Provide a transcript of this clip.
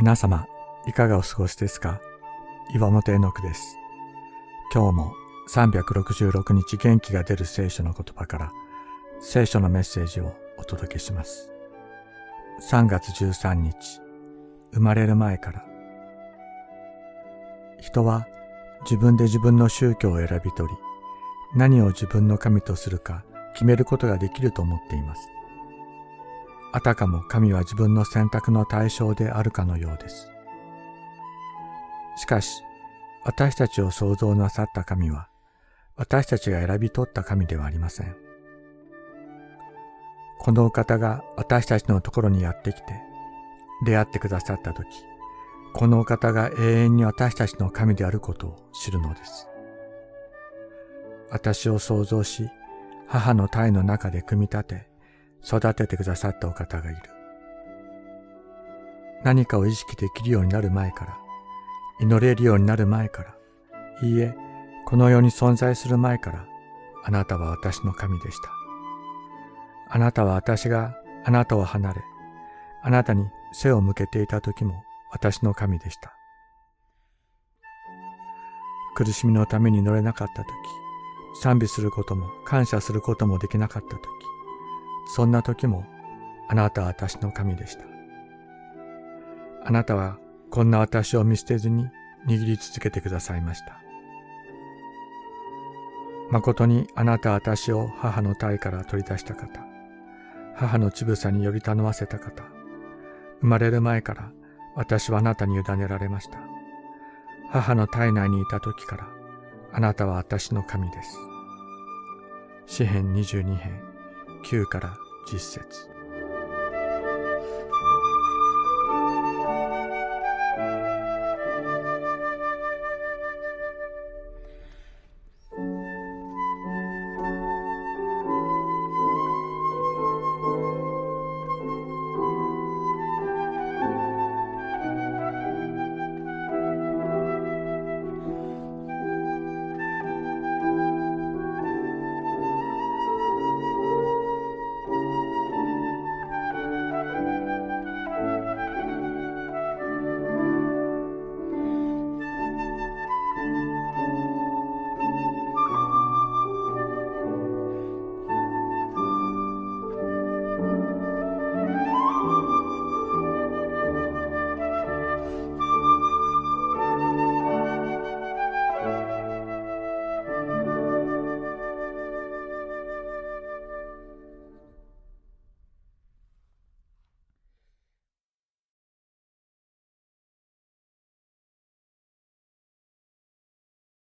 皆様、いかがお過ごしですか？岩本絵の句です。今日も366日元気が出る聖書の言葉から聖書のメッセージをお届けします。3月13日、生まれる前から。人は自分で自分の宗教を選び取り、何を自分の神とするか決めることができると思っています。あたかも神は自分の選択の対象であるかのようです。しかし、私たちを創造なさった神は、私たちが選び取った神ではありません。このお方が私たちのところにやってきて、出会ってくださったとき、このお方が永遠に私たちの神であることを知るのです。私を創造し、母の体の中で組み立て、育ててくださったお方がいる。何かを意識できるようになる前から、祈れるようになる前から、いいえ、この世に存在する前から、あなたは私の神でした。あなたは私があなたを離れ、あなたに背を向けていた時も私の神でした。苦しみのために乗れなかった時、賛美することも感謝することもできなかった時、そんな時もあなたは私の神でした。あなたはこんな私を見捨てずに握り続けてくださいました。誠にあなたは私を母の体から取り出した方、母の乳房により頼ませた方、生まれる前から私はあなたに委ねられました。母の体内にいた時からあなたは私の神です。詩編22編9から10節。